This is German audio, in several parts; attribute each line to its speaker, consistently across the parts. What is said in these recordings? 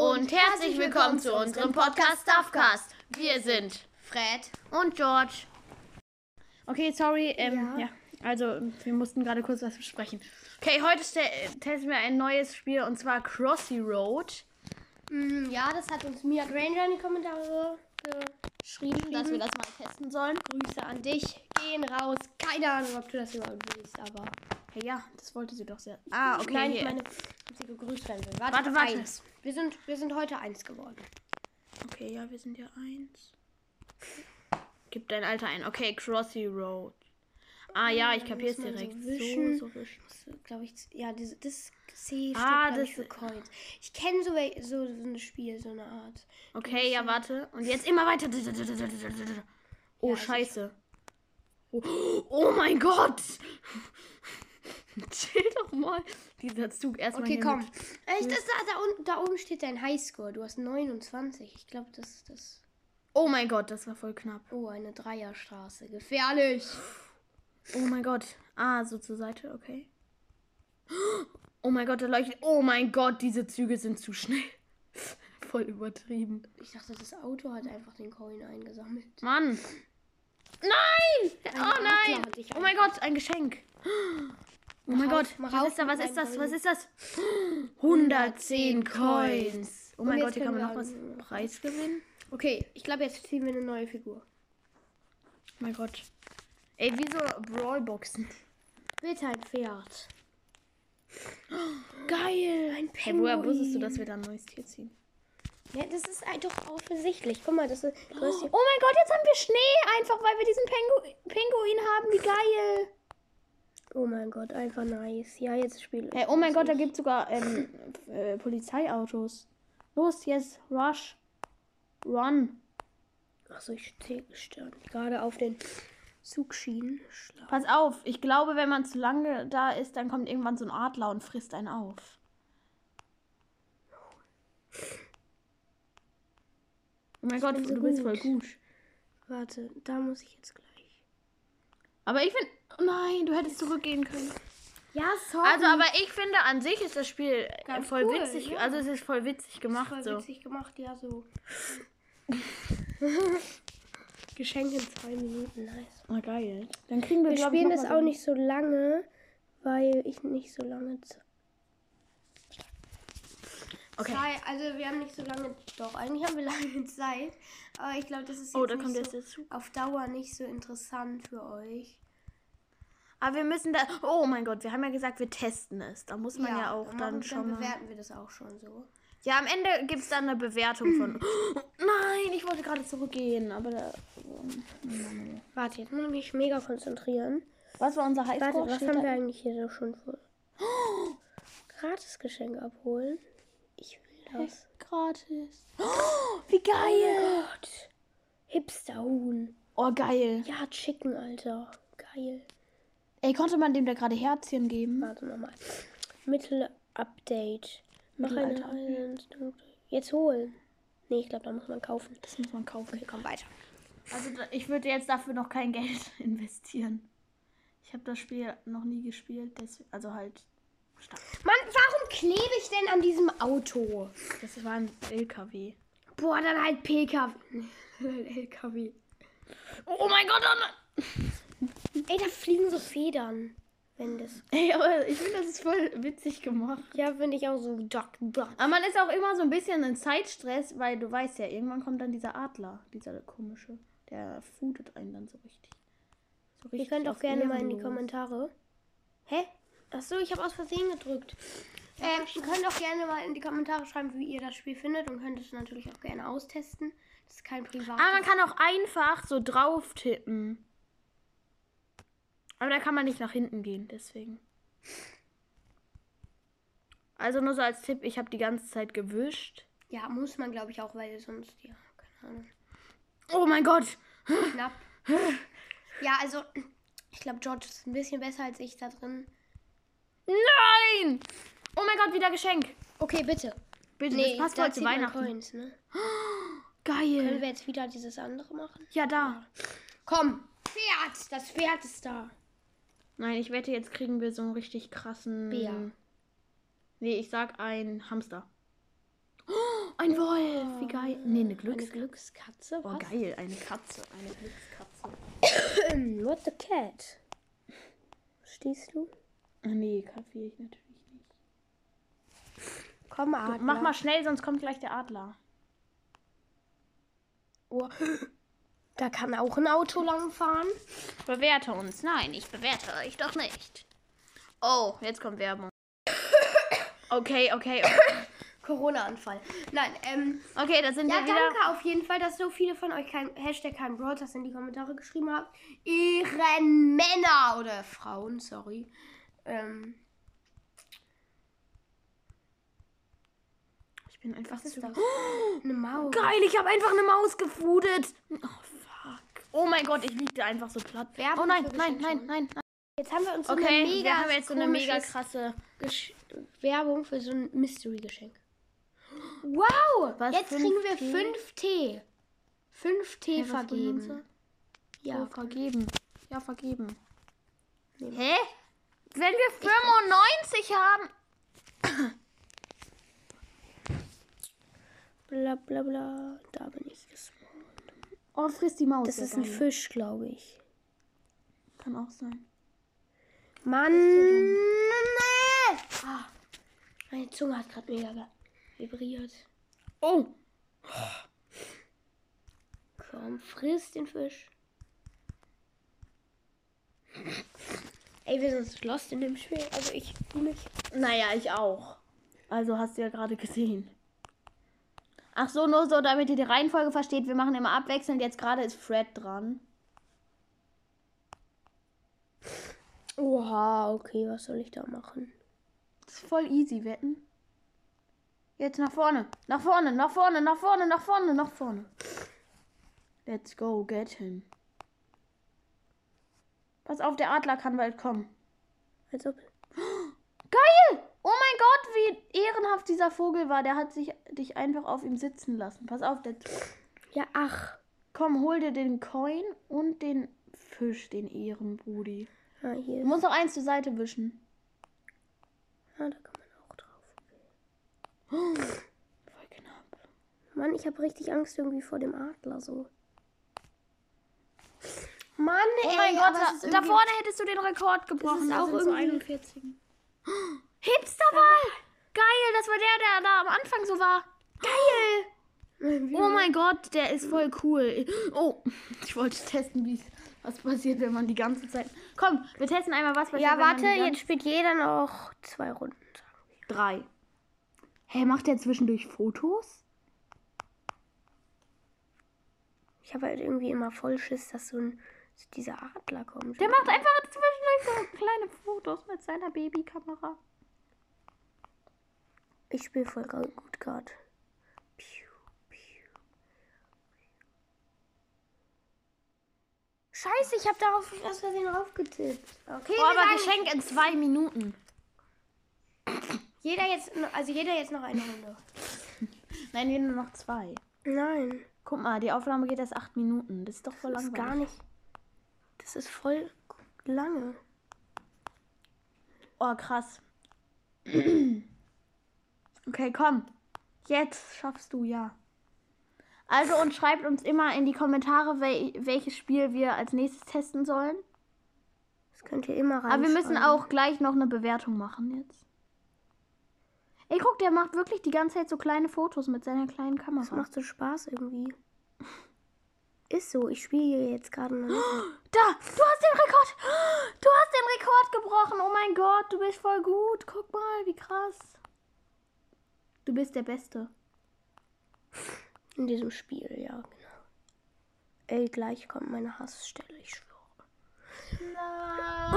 Speaker 1: und herzlich willkommen zu unserem Podcast Stuffcast. Wir sind
Speaker 2: Fred.
Speaker 1: und George. Okay, sorry, ähm, ja.
Speaker 2: Ja.
Speaker 1: Also, wir mussten gerade kurz was besprechen. Okay, heute ste- testen wir ein neues Spiel und zwar Crossy Road.
Speaker 2: Mm, ja, das hat uns Mia Granger in die Kommentare geschrieben,
Speaker 1: Dass wir das mal testen sollen.
Speaker 2: Grüße an dich gehen raus. Keine Ahnung, ob du das überhaupt willst, aber.
Speaker 1: Hey, ja, das wollte sie doch sehr. Ah, okay.
Speaker 2: Nein, ich meine, ob sie gegrüßt werden will. Warte,
Speaker 1: Warte, warte.
Speaker 2: Eins. Wir, sind, wir sind heute eins geworden.
Speaker 1: Okay, ja, wir sind ja eins. Gib dein Alter ein. Okay, Crossy Road. Ah ja, ich
Speaker 2: muss man
Speaker 1: direkt.
Speaker 2: So wischen.
Speaker 1: So, so wischen.
Speaker 2: glaube ich, ja, diese, das C steht,
Speaker 1: Ah, das-
Speaker 2: für Coins. Ich kenne so, so, so ein Spiel, so eine Art.
Speaker 1: Okay, ja, warte. Und jetzt immer weiter. Oh,
Speaker 2: Ja,
Speaker 1: scheiße. Oh, oh mein Gott. Chill doch mal. Dieser Zug erstmal
Speaker 2: Okay, komm. Äh, das, da, da, unten, da oben steht dein Highscore. Du hast 29. Ich glaube, das ist das.
Speaker 1: Oh mein Gott, das war voll knapp.
Speaker 2: Oh, eine Dreierstraße. Gefährlich.
Speaker 1: Oh mein Gott. Ah, so zur Seite, okay. Oh mein Gott, da leuchtet. Oh mein Gott, diese Züge sind zu schnell. Voll übertrieben.
Speaker 2: Ich dachte, das Auto hat einfach den Coin eingesammelt.
Speaker 1: Mann. Nein!
Speaker 2: Ein
Speaker 1: Oh nein!
Speaker 2: dich
Speaker 1: Oh mein Gott, ein Geschenk. Oh mein Gott, was
Speaker 2: auf
Speaker 1: ist da, was ist das, was ist das? 110 Coins. Oh
Speaker 2: Und
Speaker 1: mein Gott, hier kann man noch was
Speaker 2: einen-
Speaker 1: Preis gewinnen.
Speaker 2: Okay, ich glaube, jetzt ziehen wir eine neue Figur.
Speaker 1: Oh mein Gott. Ey, wie so Brawlboxen.
Speaker 2: Bitte ein Pferd.
Speaker 1: Geil.
Speaker 2: Ein
Speaker 1: Hey, woher wusstest du, dass wir da ein neues Tier ziehen?
Speaker 2: Ja, das ist halt doch offensichtlich. Guck mal, das ist.
Speaker 1: Oh
Speaker 2: hier,
Speaker 1: mein Gott, jetzt haben wir Schnee, einfach weil wir diesen Pingu Pinguin haben. Wie geil.
Speaker 2: Oh mein Gott, einfach nice. Ja, jetzt spiele
Speaker 1: Hey, oh mein Gott, da gibt es sogar ähm, äh, Polizeiautos. Los, jetzt, rush. Run.
Speaker 2: Achso, ich stehe stand gerade auf den Zugschienen. Schla-
Speaker 1: Pass auf, ich glaube, wenn man zu lange da ist, dann kommt irgendwann so ein Adler und frisst einen auf. Oh mein Gott,
Speaker 2: bin so
Speaker 1: du bist
Speaker 2: gut.
Speaker 1: voll gut.
Speaker 2: Warte, da muss ich jetzt gleich.
Speaker 1: Aber ich finde, oh nein, du hättest zurückgehen können.
Speaker 2: Ja, sorry.
Speaker 1: Also, aber ich finde, an sich ist das Spiel äh,
Speaker 2: Ganz
Speaker 1: voll
Speaker 2: cool,
Speaker 1: witzig.
Speaker 2: ja.
Speaker 1: Also, es ist voll witzig gemacht.
Speaker 2: voll
Speaker 1: so.
Speaker 2: witzig gemacht, ja, so. Geschenk in zwei Minuten, nice.
Speaker 1: Oh, geil. Dann kriegen wir,
Speaker 2: Wir spielen das auch nicht so lange, weil ich nicht so lange Zeit.
Speaker 1: Okay.
Speaker 2: Also wir haben nicht so lange, doch, eigentlich haben wir lange Zeit. Aber ich glaube, das ist jetzt
Speaker 1: Oh, da kommt
Speaker 2: so,
Speaker 1: jetzt
Speaker 2: auf Dauer nicht so interessant für euch.
Speaker 1: Aber wir müssen da. Oh mein Gott, wir haben ja gesagt, wir testen es. Da muss man ja, auch
Speaker 2: dann
Speaker 1: dann, schon
Speaker 2: dann bewerten wir das auch schon so.
Speaker 1: Ja, am Ende gibt es dann eine Bewertung von. Nein, ich wollte gerade zurückgehen, aber da.
Speaker 2: Warte, jetzt muss ich mich mega konzentrieren.
Speaker 1: Was war unser
Speaker 2: Warte,
Speaker 1: Highscore?
Speaker 2: was
Speaker 1: Steht
Speaker 2: haben wir eigentlich hier so schon vor? Gratisgeschenk abholen. Ich will das.
Speaker 1: Gratis. Oh, wie geil!
Speaker 2: Gott. Hipsterhuhn.
Speaker 1: Oh, geil.
Speaker 2: Ja, Chicken, Alter. Geil.
Speaker 1: Ey, konnte man dem da gerade Herzchen geben?
Speaker 2: Warte nochmal. Mittel-Update. Mach eine
Speaker 1: Mittelalter.
Speaker 2: Island. Jetzt holen. Nee, ich glaube, da muss man kaufen.
Speaker 1: Das muss man kaufen.
Speaker 2: Okay, komm weiter.
Speaker 1: Also, ich würde jetzt dafür noch kein Geld investieren. Ich habe das Spiel noch nie gespielt, deswegen, also halt.
Speaker 2: Mann, warum klebe ich denn an diesem Auto?
Speaker 1: Das war ein LKW.
Speaker 2: Boah, dann halt PKW. LKW.
Speaker 1: Oh mein Gott, oh nein.
Speaker 2: Ey, da fliegen so Federn. Wenn das.
Speaker 1: Ey, aber ich finde, das ist voll witzig gemacht.
Speaker 2: Ja, finde ich auch so. Duck, duck.
Speaker 1: Aber man ist auch immer so ein bisschen in Zeitstress, weil du weißt ja, irgendwann kommt dann dieser Adler, dieser komische. Der foodet einen dann so richtig. So
Speaker 2: Ihr
Speaker 1: richtig
Speaker 2: könnt auch gerne mal in die. Kommentare. Hä? Achso, ich habe aus Versehen gedrückt. Ähm, ihr könnt auch gerne mal in die Kommentare schreiben, wie ihr das Spiel findet und könnt es natürlich auch gerne austesten. Das ist kein privates.
Speaker 1: Aber man kann auch einfach so drauf tippen. Aber da kann man nicht nach hinten gehen, deswegen. Also nur so als Tipp, ich habe die ganze Zeit gewischt.
Speaker 2: Ja, muss man, glaube ich, auch, weil sonst, ja, keine Ahnung.
Speaker 1: Oh mein Gott!
Speaker 2: Knapp. Ja, also, ich glaube, George ist ein bisschen besser als ich da drin.
Speaker 1: Nein! Oh mein Gott, wieder Geschenk.
Speaker 2: Okay, bitte.
Speaker 1: Bitte,
Speaker 2: Nee,
Speaker 1: das passt heute zu Weihnachten.
Speaker 2: Coins, ne?
Speaker 1: Geil.
Speaker 2: Können wir jetzt wieder dieses andere machen?
Speaker 1: Ja, da.
Speaker 2: Komm, Pferd! Das Pferd ist da.
Speaker 1: Nein, ich wette, jetzt kriegen wir so einen richtig krassen.
Speaker 2: Bär.
Speaker 1: Nee, ich sag ein Hamster. ein Wolf. Wie geil. Nee, eine
Speaker 2: Eine
Speaker 1: Glückskatze. Oh,
Speaker 2: Was?
Speaker 1: geil. Eine Katze. Eine Glückskatze.
Speaker 2: What the cat? Stehst du?
Speaker 1: Nee, kapiere ich natürlich nicht.
Speaker 2: Komm, Adler.
Speaker 1: Mach mal schnell, sonst kommt gleich der Adler.
Speaker 2: Oh. Da kann auch ein Auto langfahren.
Speaker 1: Bewerte uns. Nein, ich bewerte euch doch nicht. Oh, jetzt kommt Werbung. Okay, okay, okay.
Speaker 2: Corona-Anfall. Nein, ähm.
Speaker 1: Okay, da sind
Speaker 2: Ja,
Speaker 1: wir wieder.
Speaker 2: danke auf jeden Fall, dass so viele von euch kein Hashtag kein Broadcast in die Kommentare geschrieben habt. Ihren Männer oder Frauen, sorry. Ähm,
Speaker 1: Ich bin einfach
Speaker 2: was
Speaker 1: zu...
Speaker 2: das? Eine Maus.
Speaker 1: Geil, ich habe einfach eine Maus gefudet. Oh, fuck. Oh mein Gott, ich lieg da einfach so platt.
Speaker 2: Werbung
Speaker 1: oh nein, nein, nein, nein, nein.
Speaker 2: Jetzt haben wir uns so
Speaker 1: Okay,
Speaker 2: eine mega
Speaker 1: wir haben jetzt so eine mega krasse...
Speaker 2: Gesch Werbung für so ein Mystery-Geschenk. Wow!
Speaker 1: Was,
Speaker 2: jetzt kriegen wir
Speaker 1: 5T?
Speaker 2: 5T. 5T
Speaker 1: Hä, was wollen
Speaker 2: vergeben. Ja,
Speaker 1: Ja, vergeben. Ja, vergeben.
Speaker 2: Nee.
Speaker 1: Hä? Wenn wir 95 haben...
Speaker 2: bla bla bla. Da bin ich gespawnt.
Speaker 1: Oh, frisst die Maus.
Speaker 2: Das ist ein. Fisch, glaube ich.
Speaker 1: Kann auch sein.
Speaker 2: Mann! Nee. Ah, meine Zunge hat gerade mega vibriert.
Speaker 1: Oh,
Speaker 2: Komm, friss den Fisch. Ey, wir sind lost in dem Spiel. Also ich nicht.
Speaker 1: Naja, ich auch. Also hast du ja gerade gesehen. Ach so, nur so, damit ihr die Reihenfolge versteht. Wir machen immer abwechselnd. Jetzt gerade ist Fred dran.
Speaker 2: Oha, okay, was soll ich da machen?
Speaker 1: Das ist voll easy, wetten. Jetzt nach vorne. Nach vorne, nach vorne, nach vorne, nach vorne, nach vorne. Let's go, get him. Pass auf, der Adler kann bald kommen.
Speaker 2: Als ob.
Speaker 1: Geil! Oh mein Gott, wie ehrenhaft dieser Vogel war. Der hat sich dich einfach auf ihm sitzen lassen. Pass auf, der.
Speaker 2: Ja, ach.
Speaker 1: Komm, hol dir den Coin und den Fisch, den Ehrenbrudi.
Speaker 2: Ja, hier.
Speaker 1: Du musst noch eins zur Seite wischen.
Speaker 2: Ja, da kann man auch drauf.
Speaker 1: Voll knapp.
Speaker 2: Mann, ich habe richtig Angst irgendwie vor dem Adler so. Mann,
Speaker 1: Oh
Speaker 2: ey,
Speaker 1: mein Gott, da,
Speaker 2: ist
Speaker 1: da vorne hättest du den Rekord gebrochen.
Speaker 2: ist
Speaker 1: Da
Speaker 2: auch
Speaker 1: sind so
Speaker 2: irgendwie-
Speaker 1: 41. Hipsterball! Geil, das war der, der da am Anfang so war. Geil! Oh mein Gott, der ist voll cool. Oh, ich wollte testen, wie was passiert, wenn man die ganze Zeit. Komm, wir testen einmal, was passiert.
Speaker 2: Ja, warte, jetzt spielt jeder noch zwei Runden.
Speaker 1: Drei. Hä, macht der zwischendurch Fotos?
Speaker 2: Ich habe halt irgendwie immer voll Schiss, dass so ein dieser Adler kommt.
Speaker 1: Der macht einfach zwischendurch so kleine Fotos mit seiner Babykamera.
Speaker 2: Ich spiele voll gut gerade. Scheiße, ich habe darauf aus Versehen draufgetippt. Okay,
Speaker 1: Oh,
Speaker 2: wir
Speaker 1: aber Geschenk in zwei Minuten.
Speaker 2: Jeder jetzt, also jeder jetzt noch eine Runde.
Speaker 1: Nein, hier nur noch zwei.
Speaker 2: Nein,
Speaker 1: Guck mal, die Aufnahme geht erst acht Minuten. Das ist doch voll
Speaker 2: das ist
Speaker 1: langweilig.
Speaker 2: gar nicht. Das ist voll lange.
Speaker 1: Oh, krass. okay, komm. Jetzt schaffst du, ja. Also und schreibt uns immer in die Kommentare, wel welches Spiel wir als nächstes testen sollen.
Speaker 2: Das könnt ihr immer rein.
Speaker 1: Aber wir müssen auch gleich noch eine Bewertung machen jetzt. Ey, guck, der macht wirklich die ganze Zeit so kleine Fotos mit seiner kleinen
Speaker 2: Das
Speaker 1: Kamera.
Speaker 2: macht so Spaß irgendwie. Ist so, ich spiele jetzt gerade noch.
Speaker 1: Da, du hast den Rekord. Du hast den Rekord gebrochen. Oh mein Gott, du bist voll gut. Guck mal, wie krass. Du bist der Beste.
Speaker 2: In diesem Spiel, ja, genau. Ey, gleich kommt meine Hassstelle, ich schwöre.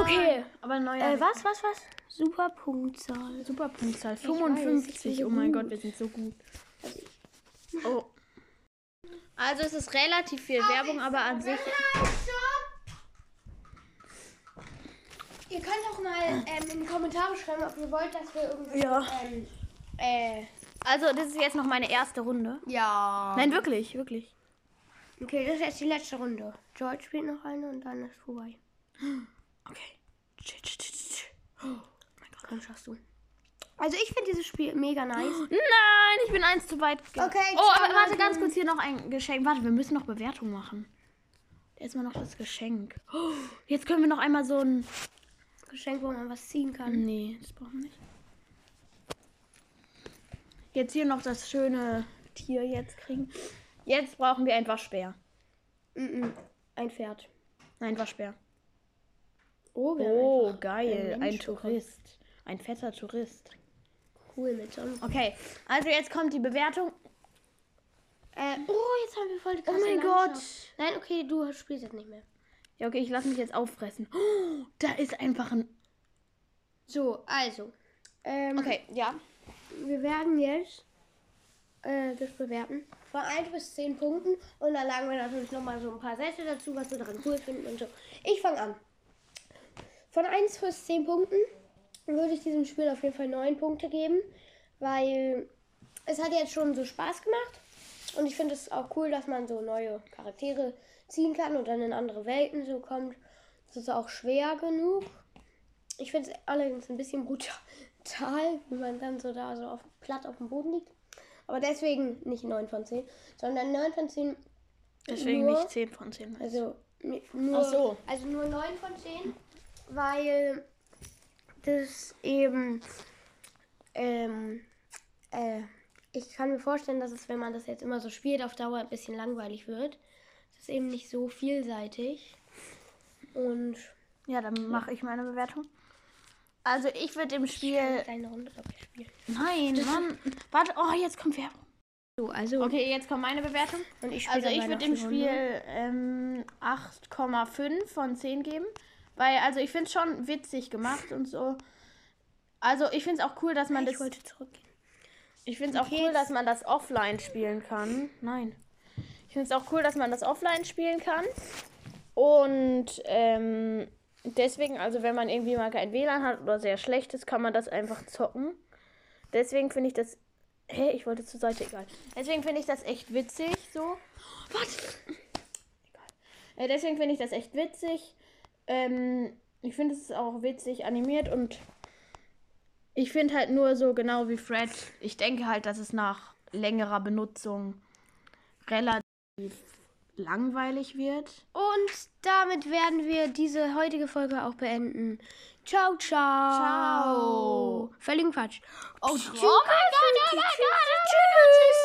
Speaker 2: Okay.
Speaker 1: Aber neuer
Speaker 2: Äh, was, was, was? Super Punktzahl.
Speaker 1: Super Punktzahl.
Speaker 2: weiß, ich
Speaker 1: 55.
Speaker 2: bin so
Speaker 1: oh mein
Speaker 2: gut.
Speaker 1: Gott, wir sind so gut. Oh. Also es ist relativ viel Werbung, aber an sich.
Speaker 2: Ihr könnt auch mal ähm, in die Kommentare schreiben, ob ihr wollt, dass wir irgendwie.
Speaker 1: Ja.
Speaker 2: Ähm, äh,
Speaker 1: Also das ist jetzt noch meine erste Runde.
Speaker 2: ja.
Speaker 1: Nein, wirklich, wirklich.
Speaker 2: Okay, das ist jetzt die letzte Runde. George spielt noch eine und dann ist vorbei.
Speaker 1: Okay.
Speaker 2: Komm, schaffst du. Also ich finde dieses Spiel mega nice.
Speaker 1: Nein, ich bin eins zu weit. ge-
Speaker 2: Okay,
Speaker 1: Oh, aber warte ganz kurz hier noch ein Geschenk. Warte, wir müssen noch Bewertung machen. Erstmal noch das Geschenk. Oh, jetzt können wir noch einmal so ein.
Speaker 2: Geschenk, wo man was ziehen kann.
Speaker 1: Nee, das brauchen wir nicht. Jetzt hier noch das schöne Tier jetzt kriegen. Jetzt brauchen wir ein Waschbär.
Speaker 2: Mhm. Ein Pferd.
Speaker 1: Nein, Waschbär.
Speaker 2: Oh,
Speaker 1: Oh, geil. Ein Tourist. Ein fetter Tourist.
Speaker 2: Cool mit einem.
Speaker 1: Okay, also jetzt kommt die Bewertung.
Speaker 2: Äh, oh, jetzt haben wir voll die
Speaker 1: Oh
Speaker 2: krasse
Speaker 1: mein
Speaker 2: Landschaft.
Speaker 1: Gott.
Speaker 2: Nein, okay, du spielst jetzt nicht mehr.
Speaker 1: Ja, okay, ich lasse mich jetzt auffressen. Oh, da ist einfach ein.
Speaker 2: So, also. Ähm,
Speaker 1: Okay, ja.
Speaker 2: Wir werden jetzt äh, das bewerten. Von 1 bis 10 Punkten. Und dann sagen wir natürlich nochmal so ein paar Sätze dazu, was wir daran cool finden und so. Ich fange an. Von 1 bis 10 Punkten würde ich diesem Spiel auf jeden Fall 9 Punkte geben. Weil es hat jetzt schon so Spaß gemacht. Und ich finde es auch cool, dass man so neue Charaktere ziehen kann und dann in andere Welten so kommt. Das ist auch schwer genug. Ich finde es allerdings ein bisschen brutal, wie man dann so da so auf, platt auf dem Boden liegt. Aber deswegen nicht 9 von 10, sondern 9 von 10.
Speaker 1: Deswegen
Speaker 2: nur,
Speaker 1: nicht 10 von 10.
Speaker 2: Also, mi- nur,
Speaker 1: so.
Speaker 2: also nur 9 von 10, weil das eben. Ähm, äh, ich kann mir vorstellen, dass es, wenn man das jetzt immer so spielt, auf Dauer ein bisschen langweilig wird. Es ist eben nicht so vielseitig. Und
Speaker 1: Ja, dann mache ich meine Bewertung. Also ich würde im Spiel.
Speaker 2: deine Runde glaube ich spielen.
Speaker 1: Nein, Mann. Warte, oh, jetzt kommt Werbung.
Speaker 2: So, also.
Speaker 1: Okay, jetzt kommt meine Bewertung.
Speaker 2: Und ich
Speaker 1: Also ich würde dem
Speaker 2: Runde.
Speaker 1: Spiel ähm, 8,5 von 10 geben. Weil, also ich finde es schon witzig gemacht und so. Also ich finde es auch cool, dass man
Speaker 2: Ich
Speaker 1: das.
Speaker 2: wollte zurückgehen.
Speaker 1: Ich finde es auch cool, dass man das offline spielen kann. Nein. Ich finde es auch cool, dass man das offline spielen kann. Und ähm, deswegen, also wenn man irgendwie mal kein WLAN hat oder sehr schlecht ist, kann man das einfach zocken. Deswegen finde ich das. Hä, ich wollte zur Seite, egal. Deswegen finde ich das echt witzig, so. Warte. Egal. Äh, deswegen finde ich das echt witzig. Ähm, ich finde es ist auch witzig animiert und ich finde halt nur so genau wie Fred. Ich denke halt, dass es nach längerer Benutzung relativ langweilig wird.
Speaker 2: Und damit werden wir diese heutige Folge auch beenden. Ciao, ciao.
Speaker 1: Ciao.
Speaker 2: Völligen Quatsch.
Speaker 1: Oh.
Speaker 2: Tschüss.